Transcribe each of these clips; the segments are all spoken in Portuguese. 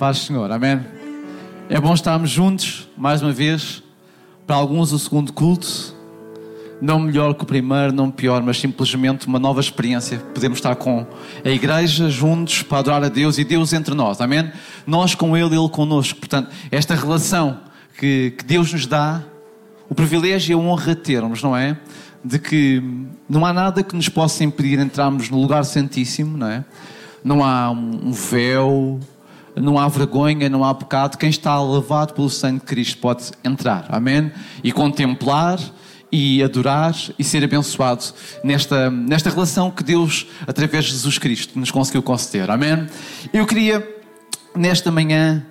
Paz Senhor, amém. É bom estarmos juntos, mais uma vez. Para alguns, o segundo culto. Não melhor que o primeiro, não pior, mas simplesmente uma nova experiência. Podemos estar com a igreja juntos para adorar a Deus e Deus entre nós, amém? Nós com Ele, Ele connosco. Portanto, esta relação que, que Deus nos dá, o privilégio e a honra de termos, não é? De que não há nada que nos possa impedir entrarmos no lugar santíssimo, não é? Não há um véu, não há vergonha, não há pecado. Quem está lavado pelo sangue de Cristo pode entrar, amém? E contemplar e adorar e ser abençoado nesta, nesta relação que Deus, através de Jesus Cristo, nos conseguiu conceder, amém? Eu queria, nesta manhã,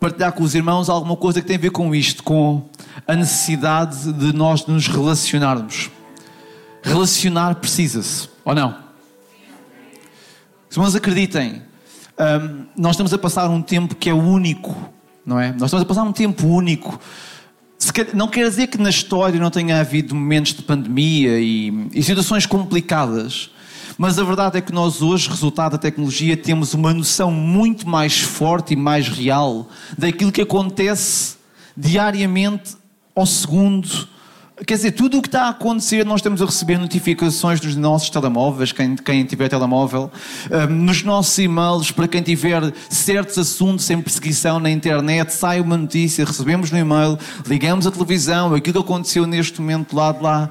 partilhar com os irmãos alguma coisa que tem a ver com isto, com a necessidade de nós nos relacionarmos. Relacionar precisa-se, ou não? Se irmãos acreditem, um, nós estamos a passar um tempo que é único, não é? Nós estamos a passar um tempo único. Não quer dizer que na história não tenha havido momentos de pandemia e, e situações complicadas, mas a verdade é que nós hoje, resultado da tecnologia, temos uma noção muito mais forte e mais real daquilo que acontece diariamente ao segundo Quer dizer, tudo o que está a acontecer, nós estamos a receber notificações dos nossos telemóveis, quem, quem tiver telemóvel, um, nos nossos e-mails, para quem tiver certos assuntos em perseguição na internet, sai uma notícia, recebemos no e-mail, ligamos a televisão, aquilo que aconteceu neste momento lá de lá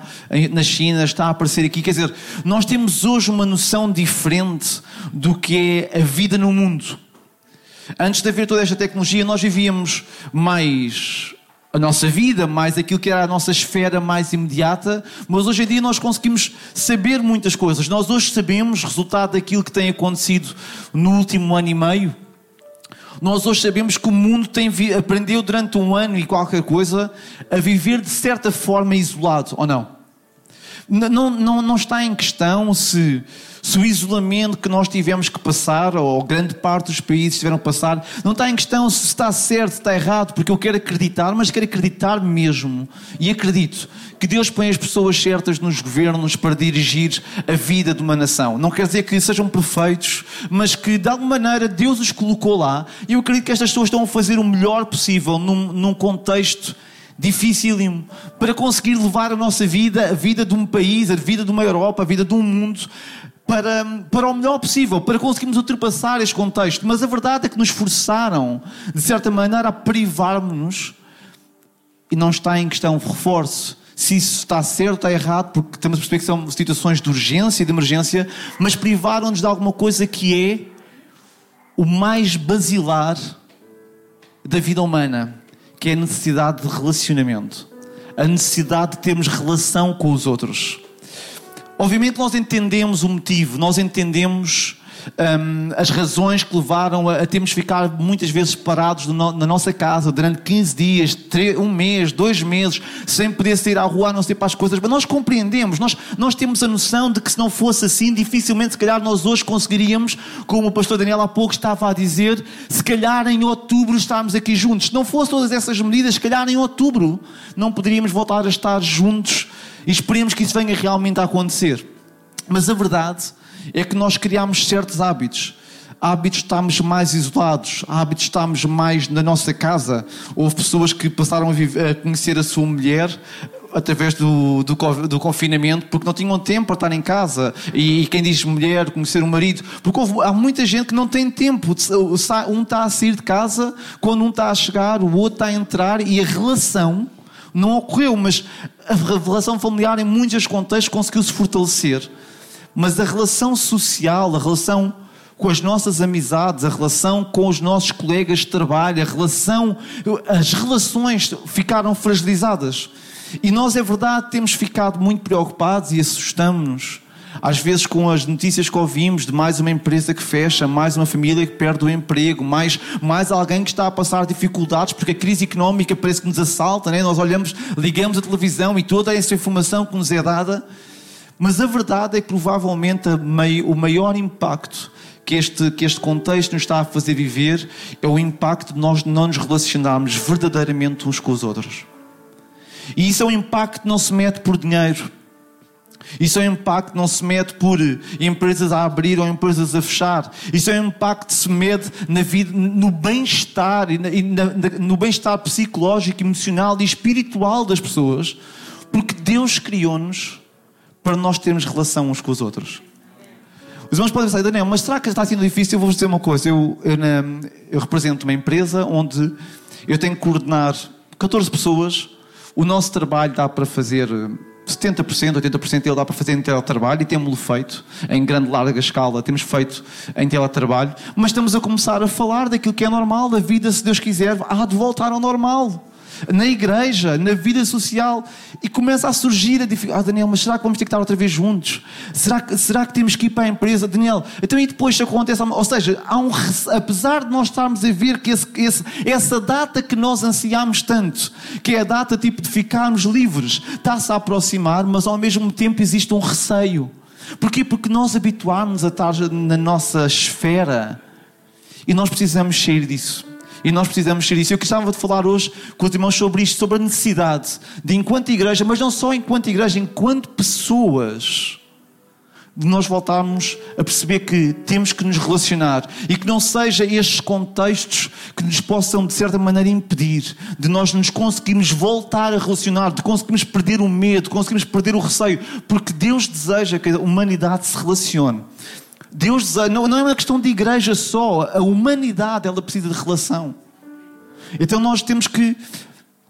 na China está a aparecer aqui. Quer dizer, nós temos hoje uma noção diferente do que é a vida no mundo. Antes de haver toda esta tecnologia, nós vivíamos mais a nossa vida, mais aquilo que era a nossa esfera mais imediata, mas hoje em dia nós conseguimos saber muitas coisas. Nós hoje sabemos, resultado daquilo que tem acontecido no último ano e meio, nós hoje sabemos que o mundo tem, aprendeu durante um ano e qualquer coisa a viver de certa forma isolado, ou não? Não, não, não está em questão se se o isolamento que nós tivemos que passar, ou grande parte dos países tiveram que passar, não está em questão se está certo, se está errado, porque eu quero acreditar, mas quero acreditar mesmo. E acredito que Deus põe as pessoas certas nos governos para dirigir a vida de uma nação. Não quer dizer que sejam perfeitos, mas que de alguma maneira Deus os colocou lá. E eu acredito que estas pessoas estão a fazer o melhor possível num, num contexto dificílimo para conseguir levar a nossa vida, a vida de um país, a vida de uma Europa, a vida de um mundo para, para o melhor possível, para conseguirmos ultrapassar este contexto. Mas a verdade é que nos forçaram, de certa maneira, a privar-nos. E não está em questão reforço se isso está certo ou errado, porque temos a perceber que são situações de urgência e de emergência, mas privaram-nos de alguma coisa que é o mais basilar da vida humana, que é a necessidade de relacionamento, a necessidade de termos relação com os outros. Obviamente, nós entendemos o motivo, nós entendemos um, as razões que levaram a, a termos ficar muitas vezes parados no, na nossa casa durante 15 dias, 3, um mês, dois meses, sem poder sair à rua, a não ser para as coisas. Mas nós compreendemos, nós, nós temos a noção de que se não fosse assim, dificilmente, se calhar, nós hoje conseguiríamos, como o pastor Daniel há pouco estava a dizer, se calhar em outubro estarmos aqui juntos. Se não fosse todas essas medidas, se calhar em outubro não poderíamos voltar a estar juntos e esperemos que isso venha realmente a acontecer. Mas a verdade é que nós criamos certos hábitos. Hábitos de estarmos mais isolados, hábitos de estarmos mais na nossa casa. Houve pessoas que passaram a, viver, a conhecer a sua mulher através do, do, do, confinamento, porque não tinham tempo para estar em casa. E, e quem diz mulher, conhecer o marido, porque houve, há muita gente que não tem tempo. Um está a sair de casa, quando um está a chegar, o outro está a entrar, e a relação não ocorreu, mas a relação familiar, em muitos contextos, conseguiu-se fortalecer. Mas a relação social, a relação com as nossas amizades, a relação com os nossos colegas de trabalho, a relação, as relações ficaram fragilizadas. E nós, é verdade, temos ficado muito preocupados e assustamos-nos às vezes com as notícias que ouvimos de mais uma empresa que fecha, mais uma família que perde o emprego, mais, mais alguém que está a passar dificuldades porque a crise económica parece que nos assalta, né? nós olhamos, ligamos a televisão e toda essa informação que nos é dada. Mas a verdade é que provavelmente o maior impacto que este, que este contexto nos está a fazer viver é o impacto de nós não nos relacionarmos verdadeiramente uns com os outros. E isso é um impacto que não se mede por dinheiro Isso é um impacto que não se mede por empresas a abrir ou empresas a fechar. Isso é um impacto que se mede na vida, no bem-estar e, na, e na, no bem-estar psicológico, emocional e espiritual das pessoas, porque Deus criou-nos para nós termos relação uns com os outros. Os irmãos podem pensar, Daniel, mas será que está sendo difícil? Eu vou-vos dizer uma coisa. Eu, eu, eu represento uma empresa onde eu tenho que coordenar 14 pessoas. O nosso trabalho dá para fazer 70%, 80% dele dá para fazer em teletrabalho e temos-lo feito em grande, larga escala, temos feito em teletrabalho, mas estamos a começar a falar daquilo que é normal, da vida, se Deus quiser, há de voltar ao normal na igreja, na vida social, e começa a surgir a dificuldade. Ah, Daniel, mas será que vamos ter que estar outra vez juntos? Será que, será que temos que ir para a empresa? Daniel, então e depois acontece. Ou seja, há um, apesar de nós estarmos a ver que esse, esse, essa data que nós ansiamos tanto, que é a data tipo de ficarmos livres, está-se a aproximar, mas ao mesmo tempo existe um receio. Porquê? Porque nós habituámos a estar na nossa esfera e nós precisamos sair disso. E nós precisamos ser isso. Eu gostava de falar hoje com os irmãos sobre isto, sobre a necessidade de, enquanto igreja, mas não só enquanto igreja, enquanto pessoas, de nós voltarmos a perceber que temos que nos relacionar e que não seja estes contextos que nos possam, de certa maneira, impedir de nós nos conseguirmos voltar a relacionar, de conseguirmos perder o medo, de conseguirmos perder o receio, porque Deus deseja que a humanidade se relacione. Deus não, não é uma questão de igreja só, a humanidade ela precisa de relação. Então nós temos que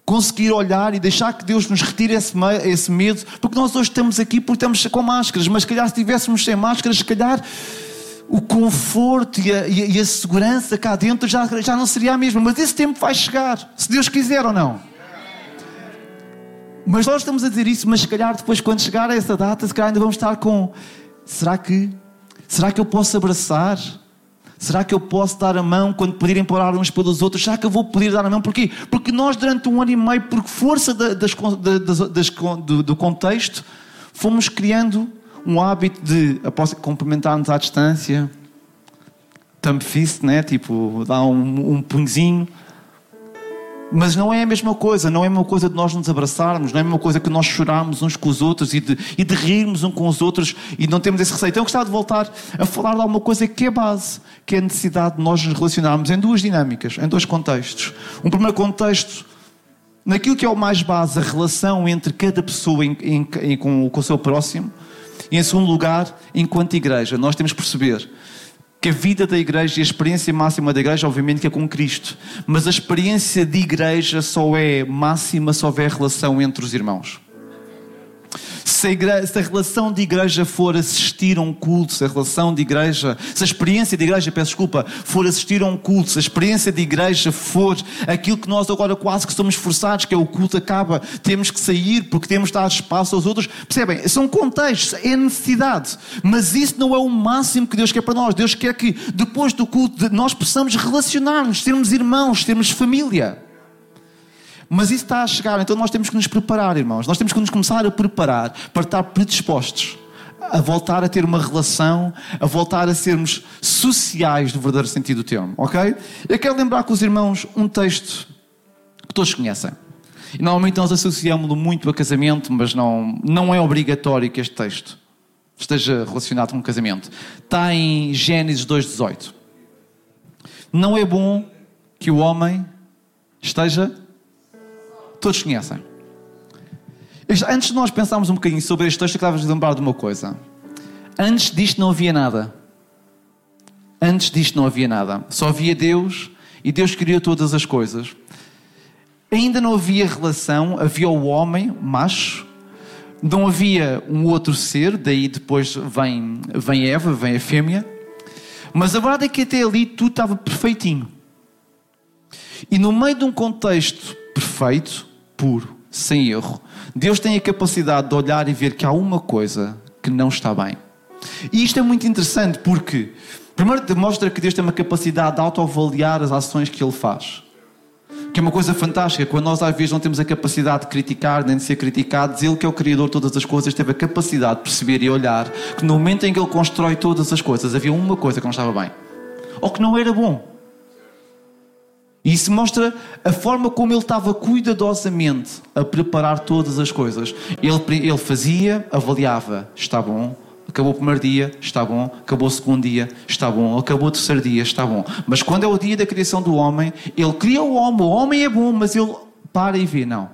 conseguir olhar e deixar que Deus nos retire esse, esse medo, porque nós hoje estamos aqui porque estamos com máscaras, mas se calhar se estivéssemos sem máscaras, se calhar o conforto e a, e a, segurança cá dentro já, já não seria a mesma. Mas esse tempo vai chegar, se Deus quiser ou não. Mas nós estamos a dizer isso, mas se calhar depois, quando chegar a essa data, se calhar ainda vamos estar com: será que Será que eu posso abraçar? Será que eu posso dar a mão quando pedirem para orar uns pelos outros? Será que eu vou poder dar a mão? Porquê? Porque nós, durante um ano e meio, por força das, das, das, do, do, contexto, fomos criando um hábito de cumprimentar-nos à distância, thumb fist, né? tipo, dar um, um punhozinho. Mas não é a mesma coisa, não é a mesma coisa de nós nos abraçarmos, não é a mesma coisa que nós chorarmos uns com os outros e de, e de rirmos uns com os outros e não temos esse receio. Então eu gostava de voltar a falar de alguma coisa que é base, que é a necessidade de nós nos relacionarmos em duas dinâmicas, em dois contextos. Um primeiro contexto, naquilo que é o mais base, a relação entre cada pessoa em, em, em, com, com o seu próximo. E em segundo lugar, enquanto igreja, nós temos que perceber que a vida da igreja e a experiência máxima da igreja, obviamente, que é com Cristo. Mas a experiência de igreja só é máxima se houver relação entre os irmãos. Se a, igreja, se a, relação de igreja for assistir a um culto, se a relação de igreja, se a experiência de igreja, peço desculpa, for assistir a um culto, se a experiência de igreja for aquilo que nós agora quase que somos forçados, que é o culto acaba, temos que sair porque temos de dar espaço aos outros. Percebem? São contextos, é necessidade. Mas isso não é o máximo que Deus quer para nós. Deus quer que depois do culto nós possamos relacionar-nos, termos irmãos, termos família. Mas isso está a chegar, então nós temos que nos preparar, irmãos. Nós temos que nos começar a preparar para estar predispostos a voltar a ter uma relação, a voltar a sermos sociais no verdadeiro sentido do termo, ok? Eu quero lembrar com os irmãos um texto que todos conhecem. E normalmente nós associamos-lo muito a casamento, mas não, não é obrigatório que este texto esteja relacionado com casamento. Está em Gênesis 2,18. Não é bom que o homem esteja todos conhecem. Antes de nós pensarmos um bocadinho sobre este texto, eu queria lembrar de uma coisa. Antes disto não havia nada. Antes disto não havia nada. Só havia Deus e Deus criou todas as coisas. Ainda não havia relação, havia o homem, macho, não havia um outro ser, daí depois vem, vem Eva, vem a fêmea. Mas a verdade é que até ali tudo estava perfeitinho. E no meio de um contexto perfeito, puro, sem erro. Deus tem a capacidade de olhar e ver que há uma coisa que não está bem. E isto é muito interessante porque, primeiro, demonstra que Deus tem uma capacidade de autoavaliar as ações que Ele faz. Que é uma coisa fantástica, quando nós às vezes não temos a capacidade de criticar, nem de ser criticados, Ele, que é o Criador de todas as coisas, teve a capacidade de perceber e olhar que no momento em que Ele constrói todas as coisas, havia uma coisa que não estava bem, ou que não era bom. E isso mostra a forma como ele estava cuidadosamente a preparar todas as coisas. Ele, ele fazia, avaliava, está bom. Acabou o primeiro dia, está bom. Acabou o segundo dia, está bom. Acabou o terceiro dia, está bom. Mas quando é o dia da criação do homem, ele cria o homem. O homem é bom, mas ele para e vê, não.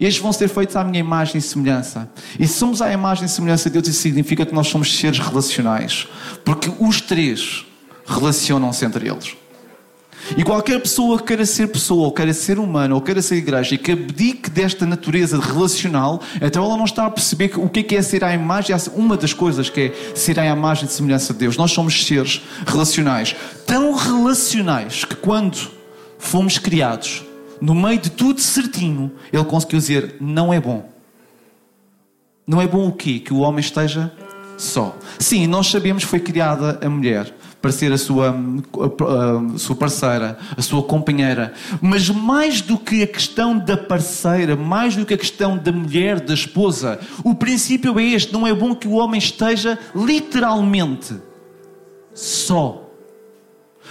Estes vão ser feitos à minha imagem e semelhança. E se somos à imagem e semelhança de Deus, isso significa que nós somos seres relacionais. Porque os três relacionam-se entre eles. E qualquer pessoa que queira ser pessoa, ou queira ser humano, ou queira ser igreja, e que abdique desta natureza relacional, então ela não está a perceber o que é ser à imagem, uma das coisas que é ser à imagem de semelhança de Deus. Nós somos seres relacionais. Tão relacionais que quando fomos criados, no meio de tudo certinho, ele conseguiu dizer: não é bom. Não é bom o quê? Que o homem esteja só. Sim, nós sabemos que foi criada a mulher para ser a sua, a, a sua parceira, a sua companheira. Mas mais do que a questão da parceira, mais do que a questão da mulher, da esposa, o princípio é este: não é bom que o homem esteja literalmente só.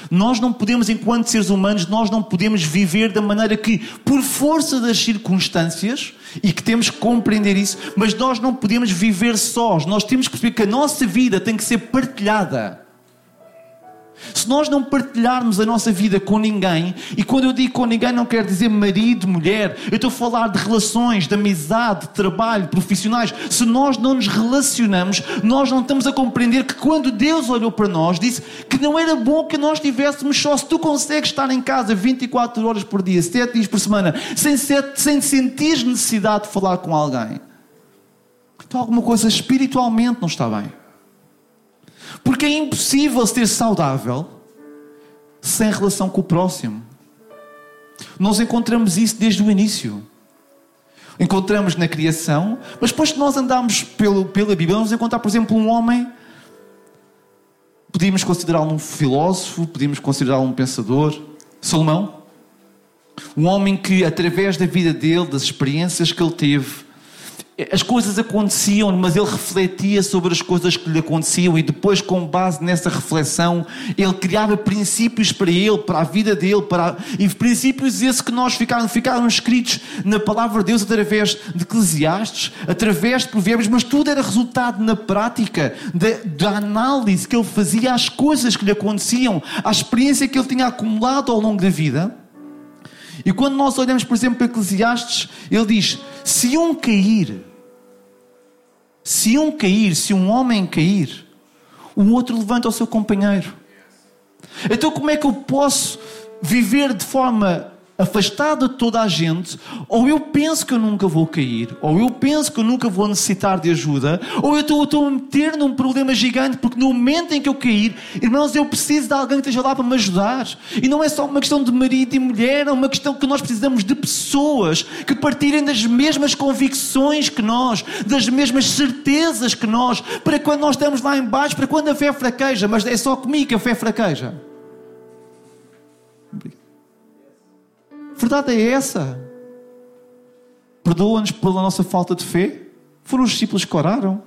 Nós não podemos, enquanto seres humanos, nós não podemos viver da maneira que, por força das circunstâncias, e que temos que compreender isso, mas nós não podemos viver sós. Nós temos que perceber que a nossa vida tem que ser partilhada. Se nós não partilharmos a nossa vida com ninguém, e quando eu digo com ninguém, não quero dizer marido, mulher, eu estou a falar de relações, de amizade, de trabalho, profissionais. Se nós não nos relacionamos, nós não estamos a compreender que quando Deus olhou para nós, disse que não era bom que nós tivéssemos só. Se tu consegues estar em casa 24 horas por dia, 7 dias por semana, sem, sem sentir necessidade de falar com alguém, então alguma coisa espiritualmente não está bem. Porque é impossível ser saudável sem relação com o próximo. Nós encontramos isso desde o início. Encontramos na criação, mas depois que nós andamos pelo, pela Bíblia, vamos encontrar, por exemplo, um homem. Podíamos considerá-lo um filósofo, podíamos considerá-lo um pensador. Salomão. Um homem que, através da vida dele, das experiências que ele teve, as coisas aconteciam, mas ele refletia sobre as coisas que lhe aconteciam e depois, com base nessa reflexão, ele criava princípios para ele, para a vida dele, para... e princípios esses que nós ficaram, ficaram escritos na palavra de Deus através de Eclesiastes, através de provérbios, mas tudo era resultado na prática da, da análise que ele fazia às coisas que lhe aconteciam, à experiência que ele tinha acumulado ao longo da vida. E quando nós olhamos, por exemplo, para Eclesiastes, ele diz: se um cair, se um cair, se um homem cair, o outro levanta o seu companheiro. Então, como é que eu posso viver de forma afastado de toda a gente, ou eu penso que eu nunca vou cair, ou eu penso que eu nunca vou necessitar de ajuda, ou eu estou, a meter num problema gigante, porque no momento em que eu cair, irmãos, eu preciso de alguém que esteja lá para me ajudar. E não é só uma questão de marido e mulher, é uma questão que nós precisamos de pessoas que partirem das mesmas convicções que nós, das mesmas certezas que nós, para quando nós estamos lá embaixo, para quando a fé fraqueja, mas é só comigo que a fé fraqueja. Verdade é essa. Perdoa-nos pela nossa falta de fé. Foram os discípulos que oraram.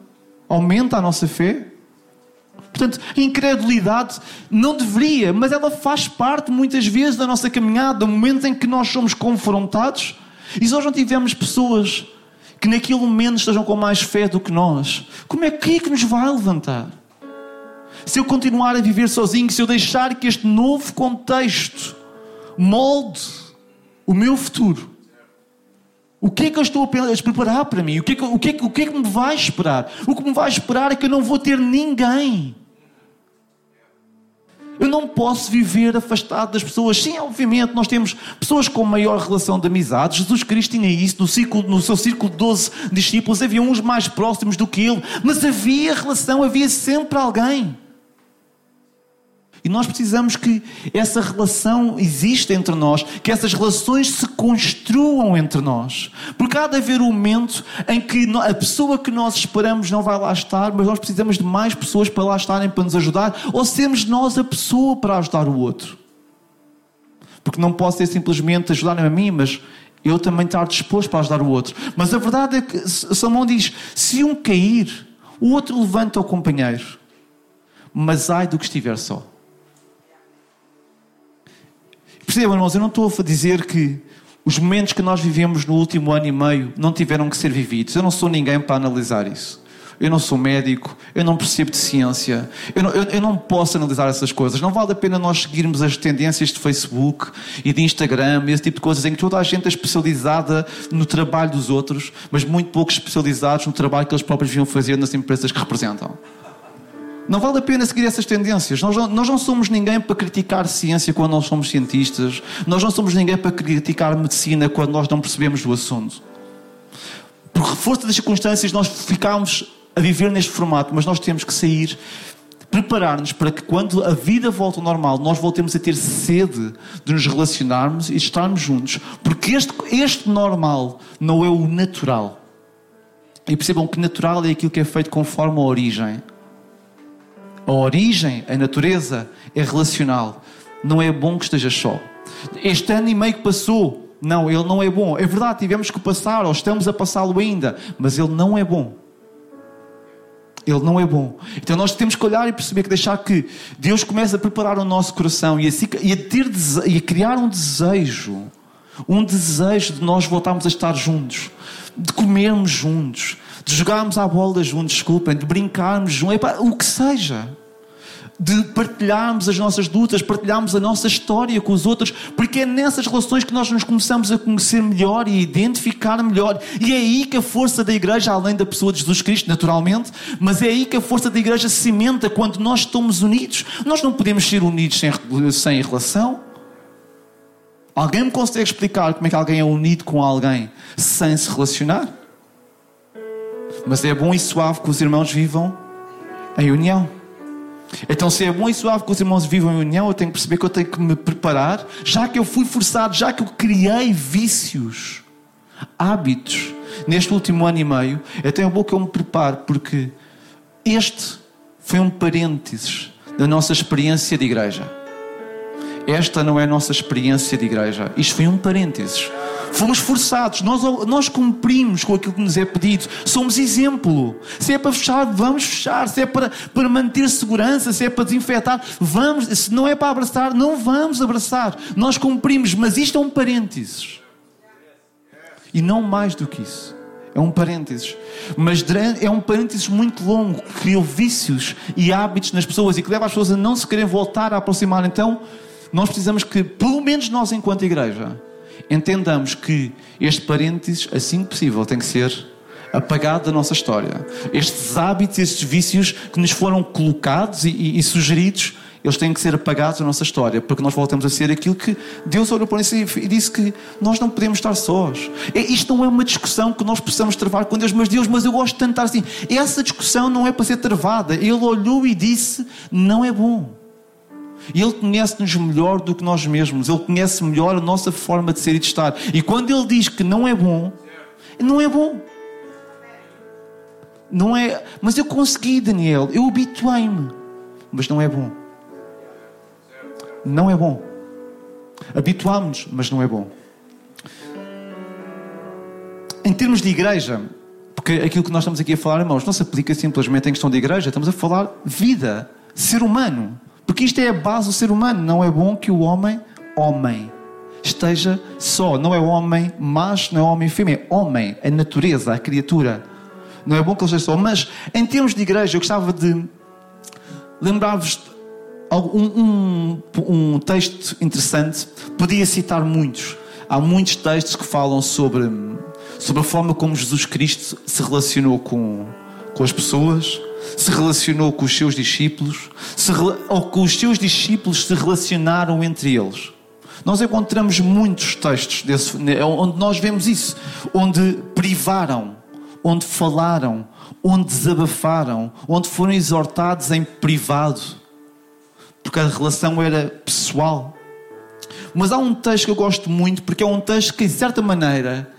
Aumenta a nossa fé. Portanto, a incredulidade não deveria, mas ela faz parte muitas vezes da nossa caminhada, do momento em que nós somos confrontados. E se nós não tivermos pessoas que naquele momento estejam com mais fé do que nós, como é que, é que nos vai levantar? Se eu continuar a viver sozinho, se eu deixar que este novo contexto molde o meu futuro. O que é que eu estou a preparar para mim? O que é que, o que, é que, o que, é que me vai esperar? O que me vai esperar é que eu não vou ter ninguém. Eu não posso viver afastado das pessoas. Sim, obviamente, nós temos pessoas com maior relação de amizade. Jesus Cristo tinha isso. No, círculo, no seu círculo de 12 discípulos havia uns mais próximos do que ele. Mas havia relação, havia sempre alguém. E nós precisamos que essa relação exista entre nós, que essas relações se construam entre nós. Porque há de haver um momento em que a pessoa que nós esperamos não vai lá estar, mas nós precisamos de mais pessoas para lá estarem para nos ajudar, ou sermos nós a pessoa para ajudar o outro. Porque não posso ser simplesmente ajudar-me a mim, mas eu também estar disposto para ajudar o outro. Mas a verdade é que Salomão diz: se um cair, o outro levanta o companheiro, mas ai do que estiver só. Percebam, irmãos, eu não estou a dizer que os momentos que nós vivemos no último ano e meio não tiveram que ser vividos. Eu não sou ninguém para analisar isso. Eu não sou médico, eu não percebo de ciência, eu não, eu, eu não posso analisar essas coisas. Não vale a pena nós seguirmos as tendências de Facebook e de Instagram, esse tipo de coisas, em que toda a gente é especializada no trabalho dos outros, mas muito poucos especializados no trabalho que eles próprios vinham fazer nas empresas que representam. Não vale a pena seguir essas tendências. Nós não, nós não somos ninguém para criticar ciência quando nós somos cientistas. Nós não somos ninguém para criticar medicina quando nós não percebemos do assunto. Por força das circunstâncias, nós ficámos a viver neste formato, mas nós temos que sair, preparar-nos para que quando a vida volta ao normal, nós voltemos a ter sede de nos relacionarmos e de estarmos juntos. Porque este, este normal não é o natural. E percebam que natural é aquilo que é feito conforme a origem. A origem, a natureza é relacional. Não é bom que esteja só. Este ano e meio que passou, não, ele não é bom. É verdade, tivemos que passar, ou estamos a passá-lo ainda, mas ele não é bom. Ele não é bom. Então nós temos que olhar e perceber que deixar que Deus comece a preparar o nosso coração e a, e a, ter, e a criar um desejo, um desejo de nós voltarmos a estar juntos, de comermos juntos, de jogarmos à bola juntos, desculpem, de brincarmos juntos, o que seja. De partilharmos as nossas lutas, partilharmos a nossa história com os outros, porque é nessas relações que nós nos começamos a conhecer melhor e a identificar melhor. E é aí que a força da igreja, além da pessoa de Jesus Cristo, naturalmente, mas é aí que a força da igreja se cimenta quando nós estamos unidos. Nós não podemos ser unidos sem, sem relação. Alguém me consegue explicar como é que alguém é unido com alguém sem se relacionar? Mas é bom e suave que os irmãos vivam em união. Então, se é bom e suave que os irmãos vivam em união, eu tenho que perceber que eu tenho que me preparar, já que eu fui forçado, já que eu criei vícios, hábitos, neste último ano e meio, então é bom que eu me prepare, porque este foi um parênteses da nossa experiência de igreja. Esta não é a nossa experiência de igreja. Isto foi um parênteses. Fomos forçados, nós, nós cumprimos com aquilo que nos é pedido, somos exemplo. Se é para fechar, vamos fechar. Se é para, para manter segurança, se é para desinfetar, vamos. Se não é para abraçar, não vamos abraçar. Nós cumprimos, mas isto é um parênteses. E não mais do que isso. É um parênteses. Mas é um parênteses muito longo que criou vícios e hábitos nas pessoas e que leva as pessoas a não se querem voltar a aproximar. Então, nós precisamos que, pelo menos nós, enquanto igreja, entendamos que este parênteses, assim que possível, tem que ser apagado da nossa história. Estes hábitos, estes vícios que nos foram colocados e, e, e, sugeridos, eles têm que ser apagados da nossa história, para que nós voltemos a ser aquilo que Deus olhou para nós e disse que nós não podemos estar sós. É, isto não é uma discussão que nós possamos travar com Deus, mas Deus, mas eu gosto de estar assim. Essa discussão não é para ser travada. Ele olhou e disse: não é bom. E Ele conhece-nos melhor do que nós mesmos. Ele conhece melhor a nossa forma de ser e de estar. E quando Ele diz que não é bom, não é bom. Não é. Mas eu consegui, Daniel. Eu habituei-me. Mas não é bom. Não é bom. Habituámos-nos, mas não é bom. Em termos de igreja, porque aquilo que nós estamos aqui a falar, irmãos, não se aplica simplesmente em questão de igreja, estamos a falar vida, ser humano. Porque isto é a base do ser humano. Não é bom que o homem, homem, esteja só. Não é homem macho, não é homem fêmea. É homem, a natureza, a criatura. Não é bom que ele esteja só. Mas, em termos de igreja, eu gostava de lembrar-vos um, um, um texto interessante. Podia citar muitos. Há muitos textos que falam sobre, sobre a forma como Jesus Cristo se relacionou com, com as pessoas se relacionou com os seus discípulos, se, ou com os seus discípulos se relacionaram entre eles. Nós encontramos muitos textos desse, onde nós vemos isso, onde privaram, onde falaram, onde desabafaram, onde foram exortados em privado, porque a relação era pessoal. Mas há um texto que eu gosto muito, porque é um texto que, de certa maneira,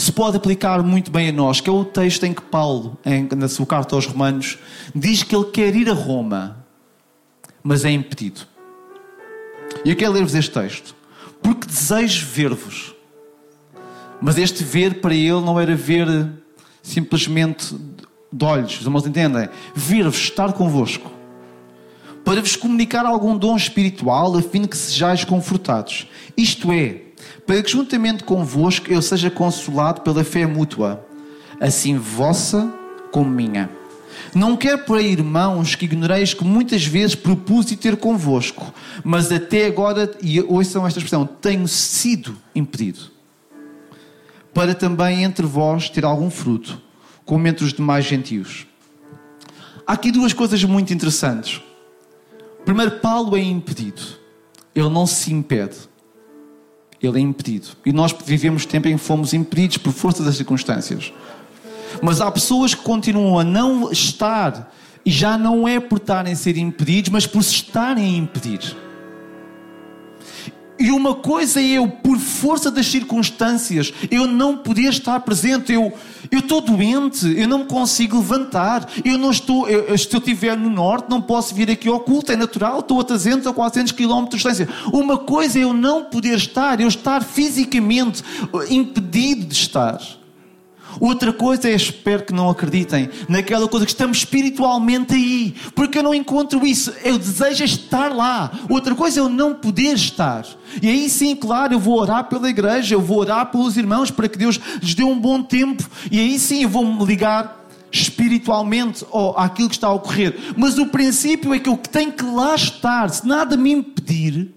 se pode aplicar muito bem a nós, que é o texto em que Paulo, em, na sua carta aos Romanos, diz que ele quer ir a Roma, mas é impedido. E eu quero ler-vos este texto, porque desejo ver-vos. Mas este ver para ele não era ver simplesmente de olhos, os irmãos entendem? Ver-vos, estar convosco, para vos comunicar algum dom espiritual, a fim de que sejais confortados. Isto é, para que juntamente convosco eu seja consolado pela fé mútua, assim vossa como minha. Não quero, porém, irmãos, que ignoreis que muitas vezes propus ter convosco, mas até agora, e ouçam esta expressão, tenho sido impedido, para também entre vós ter algum fruto, como entre os demais gentios. Há aqui duas coisas muito interessantes. Primeiro, Paulo é impedido. Ele não se impede. Ele é impedido. E nós vivemos tempo em que fomos impedidos por força das circunstâncias. Mas há pessoas que continuam a não estar, e já não é por estarem a ser impedidos, mas por se estarem a impedir. E uma coisa é eu, por força das circunstâncias, eu não poder estar presente. Eu estou doente, eu não me consigo levantar. Eu não estou, eu, se eu estiver no norte, não posso vir aqui ao culto, é natural. Estou a 300 ou 400 quilómetros de distância. Uma coisa é eu não poder estar, eu estar fisicamente impedido de estar. Outra coisa é, espero que não acreditem, naquela coisa que estamos espiritualmente aí, porque eu não encontro isso. Eu desejo estar lá. Outra coisa é eu não poder estar. E aí sim, claro, eu vou orar pela igreja, eu vou orar pelos irmãos para que Deus lhes dê um bom tempo. E aí sim eu vou me ligar espiritualmente ou àquilo que está a ocorrer. Mas o princípio é que eu tenho que lá estar. Se nada me impedir,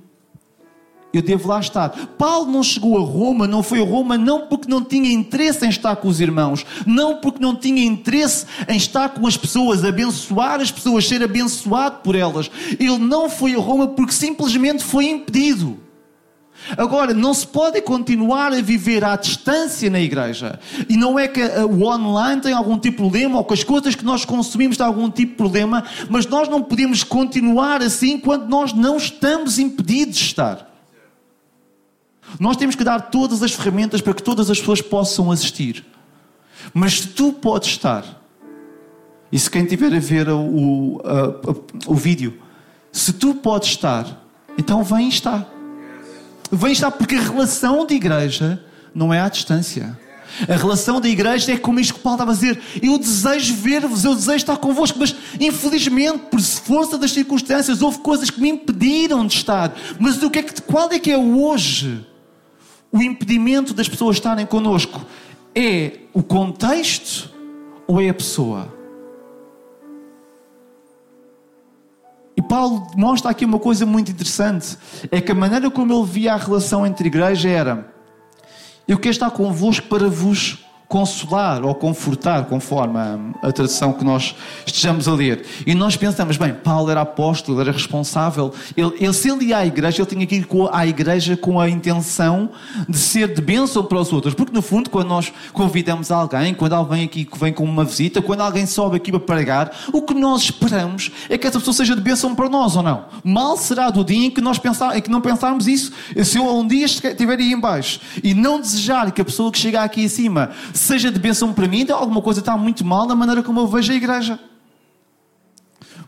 eu devo lá estar. Paulo não chegou a Roma, não foi a Roma, não porque não tinha interesse em estar com os irmãos, não porque não tinha interesse em estar com as pessoas, abençoar as pessoas, ser abençoado por elas. Ele não foi a Roma porque simplesmente foi impedido. Agora, não se pode continuar a viver à distância na igreja. E não é que o online tem algum tipo de problema ou que as coisas que nós consumimos têm algum tipo de problema, mas nós não podemos continuar assim quando nós não estamos impedidos de estar. Nós temos que dar todas as ferramentas para que todas as pessoas possam assistir. Mas tu podes estar, e se quem estiver a ver o, o, o vídeo, se tu podes estar, então vem estar. Vem estar, porque a relação de igreja não é à distância. A relação da igreja é como isto que Paulo estava a dizer. Eu desejo ver-vos, eu desejo estar convosco, mas infelizmente, por força das circunstâncias, houve coisas que me impediram de estar. Mas o que é que, qual é que é hoje? O impedimento das pessoas estarem connosco é o contexto ou é a pessoa? E Paulo mostra aqui uma coisa muito interessante: é que a maneira como ele via a relação entre igreja era: eu quero estar convosco para vos consolar ou confortar, conforme a, tradução que nós estejamos a ler. E nós pensamos, bem, Paulo era apóstolo, era responsável. Ele, ele, se ele ia à igreja, ele tinha que ir à igreja com a intenção de ser de bênção para os outros. Porque, no fundo, quando nós convidamos alguém, quando alguém aqui vem com uma visita, quando alguém sobe aqui para pregar, o que nós esperamos é que essa pessoa seja de bênção para nós, ou não? Mal será do dia em que, nós pensar, em que não pensarmos isso. Se eu um dia estiver aí embaixo e não desejar que a pessoa que chega aqui em cima seja de bênção para mim, então alguma coisa está muito mal na maneira como eu vejo a igreja.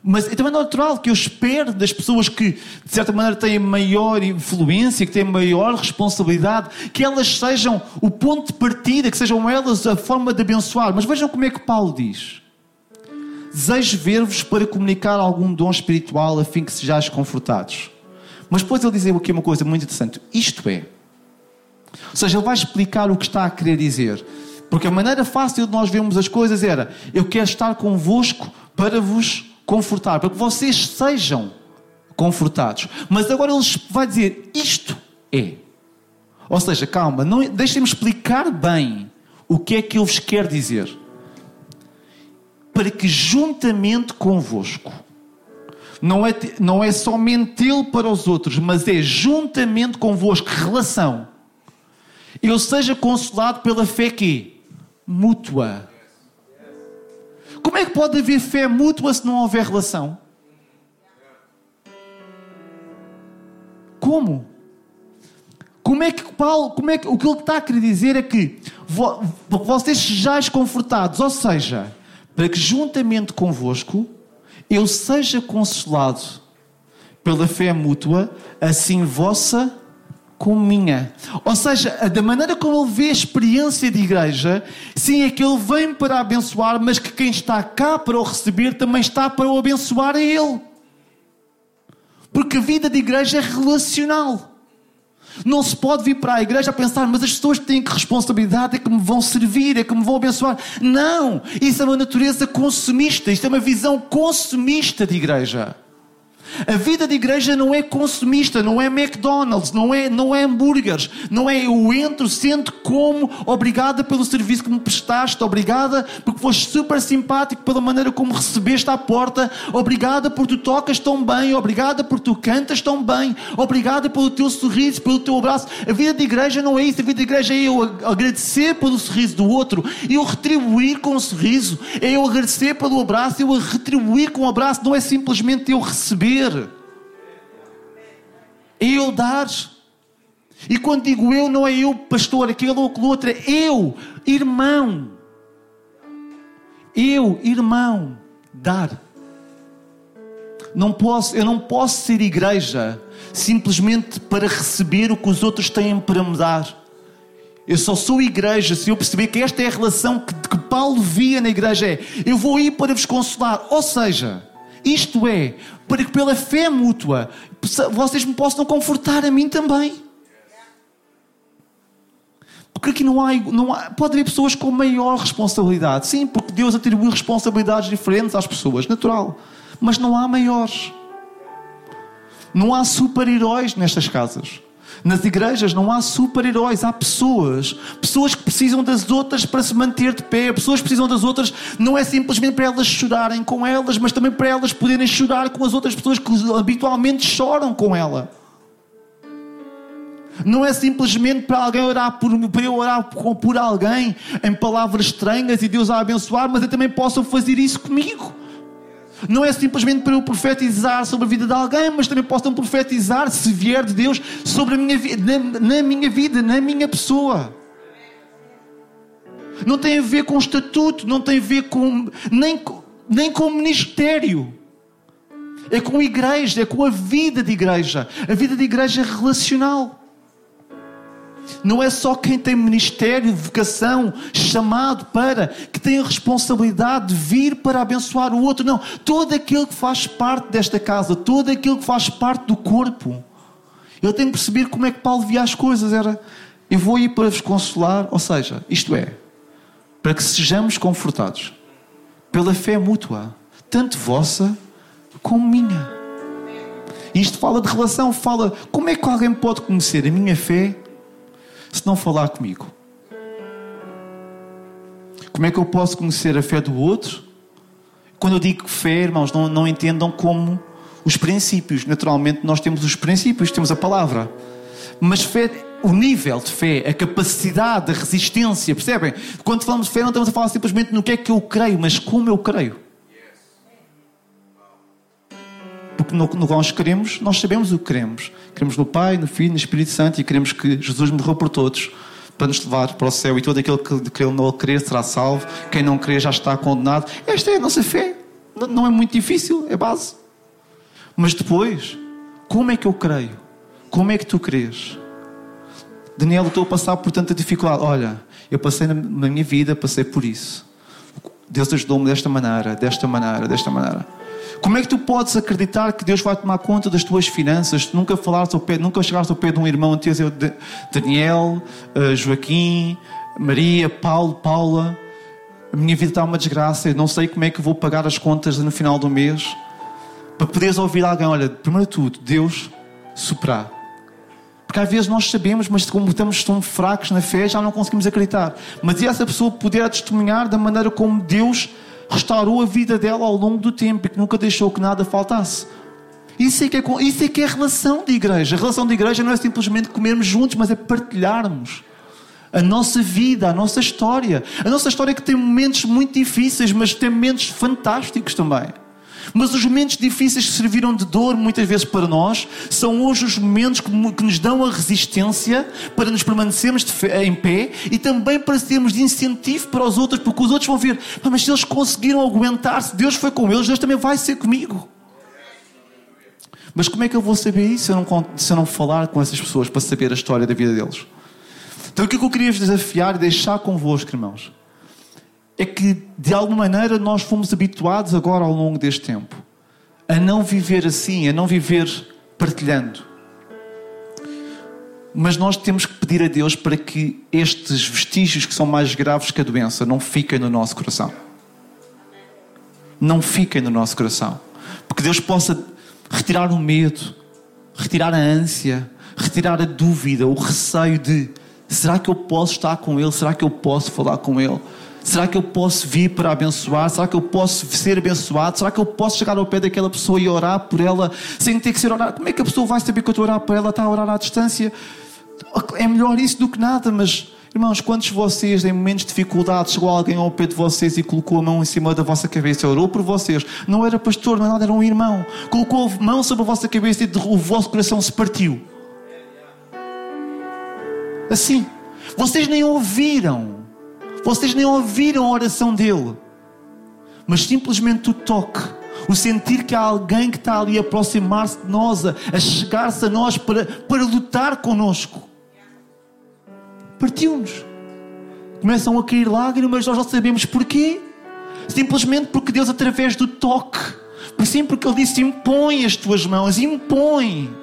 Mas é também natural que eu espero das pessoas que, de certa maneira, têm maior influência, que têm maior responsabilidade, que elas sejam o ponto de partida, que sejam elas a forma de abençoar. Mas vejam como é que Paulo diz: Desejo ver-vos para comunicar algum dom espiritual a fim que sejais confortados. Mas depois ele diz aqui uma coisa muito interessante: isto é. Ou seja, ele vai explicar o que está a querer dizer. Porque a maneira fácil de nós vermos as coisas era: eu quero estar convosco para vos confortar, para que vocês sejam confortados. Mas agora ele vai dizer: isto é. Ou seja, calma, deixem-me explicar bem o que é que ele vos quer dizer. Para que juntamente convosco, não é, não é somente ele para os outros, mas é juntamente convosco, relação. Eu seja consolado pela fé que mútua. Como é que pode haver fé mútua se não houver relação? Como? Como é que Paulo, como é que, o que ele está a querer dizer é que vocês sejais confortados, ou seja, para que juntamente convosco eu seja consolado pela fé mútua, assim vossa como minha. Ou seja, da maneira como ele vê a experiência de igreja, sim, é que ele vem para abençoar, mas que quem está cá para o receber também está para o abençoar a ele. Porque a vida de igreja é relacional. Não se pode vir para a igreja a pensar, mas as pessoas têm que responsabilidade, é que me vão servir, é que me vão abençoar. Não! Isso é uma natureza consumista, isto é uma visão consumista de igreja. A vida de igreja não é consumista, não é McDonald's, não é, não é hambúrgueres, não é eu entro, sento, como, obrigada pelo serviço que me prestaste, obrigada porque foste super simpático pela maneira como recebeste à porta, obrigada por tu tocas tão bem, obrigada por tu cantas tão bem, obrigada pelo teu sorriso, pelo teu abraço. A vida de igreja não é isso, a vida de igreja é eu agradecer pelo sorriso do outro, eu retribuir com o um sorriso, é eu agradecer pelo abraço, eu retribuir com o um abraço, não é simplesmente eu receber eu dar. E quando digo eu, não é eu, pastor, aquele ou aquele outro, é eu, irmão. Eu, irmão, dar. Não posso, eu não posso ser igreja simplesmente para receber o que os outros têm para me dar. Eu só sou igreja se eu perceber que esta é a relação que, que Paulo via na igreja. É, eu vou ir para vos consolar. Ou seja, isto é, para que pela fé mútua vocês me possam confortar a mim também. Porque aqui não há, não há. Pode haver pessoas com maior responsabilidade. Sim, porque Deus atribui responsabilidades diferentes às pessoas, natural. Mas não há maiores. Não há super-heróis nestas casas. Nas igrejas não há super-heróis, há pessoas. Pessoas que precisam das outras para se manter de pé. Pessoas que precisam das outras não é simplesmente para elas chorarem com elas, mas também para elas poderem chorar com as outras pessoas que habitualmente choram com ela. Não é simplesmente para alguém orar por para eu orar por alguém em palavras estranhas e Deus a abençoar, mas eu também posso fazer isso comigo. Não é simplesmente para eu profetizar sobre a vida de alguém, mas também posso profetizar, se vier de Deus, sobre a minha vida, na, na minha vida, na minha pessoa. Não tem a ver com estatuto, não tem a ver com nem, nem com ministério. É com a igreja, é com a vida de igreja. A vida de igreja é relacional. Não é só quem tem ministério, vocação, chamado para, que tem a responsabilidade de vir para abençoar o outro. Não. Todo aquele que faz parte desta casa, todo aquele que faz parte do corpo. Eu tenho que perceber como é que Paulo via as coisas. Era, eu vou ir para vos consolar, ou seja, isto é, para que sejamos confortados pela fé mútua, tanto vossa como minha. Isto fala de relação, fala como é que alguém pode conhecer a minha fé se não falar comigo? Como é que eu posso conhecer a fé do outro? Quando eu digo fé, irmãos, não, não entendam como os princípios. Naturalmente, nós temos os princípios, temos a palavra. Mas fé, o nível de fé, a capacidade, a resistência, percebem? Quando falamos de fé, não estamos a falar simplesmente no que é que eu creio, mas como eu creio. No, que nós queremos, nós sabemos o que queremos. Queremos no Pai, no Filho, no Espírito Santo e queremos que Jesus morreu por todos para nos levar para o céu e todo aquele que crê não crer será salvo. Quem não crê já está condenado. Esta é a nossa fé. Não é muito difícil, é base. Mas depois, como é que eu creio? Como é que tu crês? Daniel, estou a passar por tanta dificuldade. Olha, eu passei na minha vida, passei por isso. Deus ajudou-me desta maneira, desta maneira, desta maneira. Como é que tu podes acreditar que Deus vai tomar conta das tuas finanças? Tu nunca falaste ao pé, nunca chegaste ao pé de um irmão teu, Daniel, eh, Joaquim, Maria, Paulo, Paula. A minha vida está uma desgraça, eu não sei como é que vou pagar as contas no final do mês. Para poderes ouvir alguém, olha, primeiro de tudo, Deus superar. Porque às vezes nós sabemos, mas como estamos tão fracos na fé, já não conseguimos acreditar. Mas e essa pessoa poder testemunhar da maneira como Deus restaurou a vida dela ao longo do tempo e que nunca deixou que nada faltasse. Isso é que é, isso é, que é relação de igreja. A relação de igreja não é simplesmente comermos juntos, mas é partilharmos a nossa vida, a nossa história. A nossa história que tem momentos muito difíceis, mas tem momentos fantásticos também. Mas os momentos difíceis que serviram de dor muitas vezes para nós são hoje os momentos que, nos dão a resistência para nos permanecermos em pé e também para sermos de incentivo para os outros, porque os outros vão ver, mas se eles conseguiram aguentar-se, Deus foi com eles, Deus também vai ser comigo. Mas como é que eu vou saber isso se eu não, se eu não falar com essas pessoas para saber a história da vida deles? Então o que eu queria vos desafiar e deixar convosco, irmãos, é que de alguma maneira nós fomos habituados agora ao longo deste tempo a não viver assim, a não viver partilhando. Mas nós temos que pedir a Deus para que estes vestígios que são mais graves que a doença não fiquem no nosso coração. Não fiquem no nosso coração. Porque Deus possa retirar o medo, retirar a ânsia, retirar a dúvida, o receio de será que eu posso estar com Ele? Será que eu posso falar com Ele? Será que eu posso vir para abençoar? Será que eu posso ser abençoado? Será que eu posso chegar ao pé daquela pessoa e orar por ela sem ter que ser orar? Como é que a pessoa vai saber que eu estou a orar por ela? Está a orar à distância? É melhor isso do que nada, mas Irmãos, quantos de vocês, em momentos de dificuldade, chegou alguém ao pé de vocês e colocou a mão em cima da vossa cabeça, orou por vocês? Não era pastor, não era nada, era um irmão. Colocou a mão sobre a vossa cabeça e o vosso coração se partiu. Assim. Vocês nem ouviram. Vocês nem ouviram a oração dele. Mas simplesmente o toque o sentir que há alguém que está ali a aproximar-se de nós, a, chegar-se a nós para, para lutar connosco partiu-nos. Começam a cair lágrimas, nós não sabemos porquê. Simplesmente porque Deus, através do toque, por sim, porque Ele disse: impõe as tuas mãos, impõe,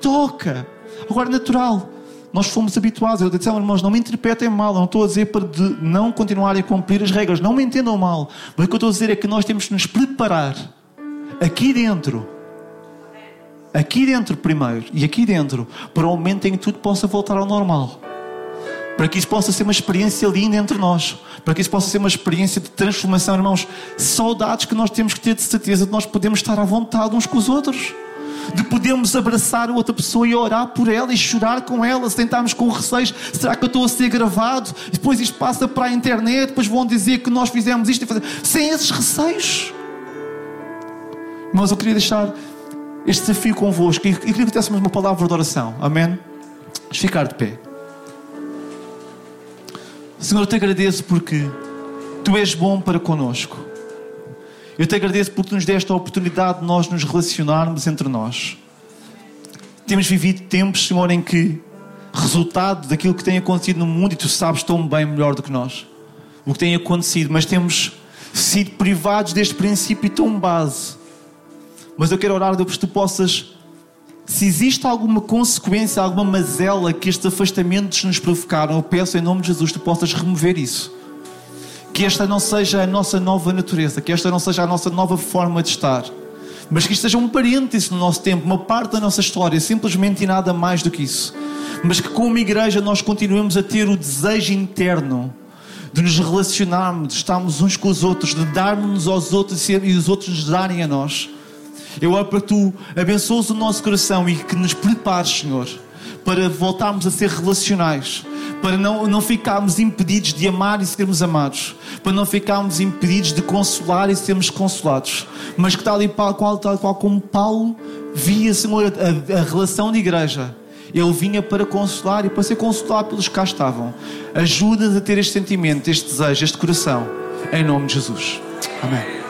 toca. Agora, natural, nós fomos habituados. Eu disse, irmãos, não me interpretem mal. não estou a dizer para não continuarem a cumprir as regras. Não me entendam mal. Mas o que eu estou a dizer é que nós temos que nos preparar aqui dentro. Aqui dentro primeiro e aqui dentro para o momento em que tudo possa voltar ao normal para que isso possa ser uma experiência linda entre nós, para que isso possa ser uma experiência de transformação, irmãos. Saudades que nós temos que ter de certeza de nós podemos estar à vontade uns com os outros, de podermos abraçar outra pessoa e orar por ela e chorar com ela, se tentarmos com receios: será que eu estou a ser gravado? Depois isto passa para a internet, depois vão dizer que nós fizemos isto e fazer. Sem esses receios. Irmãos, eu queria deixar este desafio convosco e queria que tivéssemos uma palavra de oração. Amém? Ficar de pé. Senhor, eu te agradeço porque tu és bom para conosco. Eu te agradeço tu nos deste a oportunidade de nós nos relacionarmos entre nós. Temos vivido tempos, Senhor, em que resultado daquilo que tem acontecido no mundo, e tu sabes tão bem melhor do que nós o que tem acontecido, mas temos sido privados deste princípio tão base. Mas eu quero orar, Deus, que tu possas se existe alguma consequência, alguma mazela que estes afastamentos nos provocaram, eu peço em nome de Jesus que tu possas remover isso. Que esta não seja a nossa nova natureza, que esta não seja a nossa nova forma de estar, mas que isto seja um parêntese no nosso tempo, uma parte da nossa história, simplesmente e nada mais do que isso. Mas que como igreja nós continuemos a ter o desejo interno de nos relacionarmos, de estarmos uns com os outros, de darmos aos outros e os outros nos darem a nós eu oro para tu abençoes o nosso coração e que nos prepares, Senhor, para voltarmos a ser relacionais, para não, não ficarmos impedidos de amar e sermos amados, para não ficarmos impedidos de consolar e sermos consolados, mas que tal e qual, tal qual como Paulo via, Senhor, a, a relação de igreja. Ele vinha para consolar e para ser consolado pelos que cá estavam. Ajuda-nos a ter este sentimento, este desejo, este coração. Em nome de Jesus. Amém.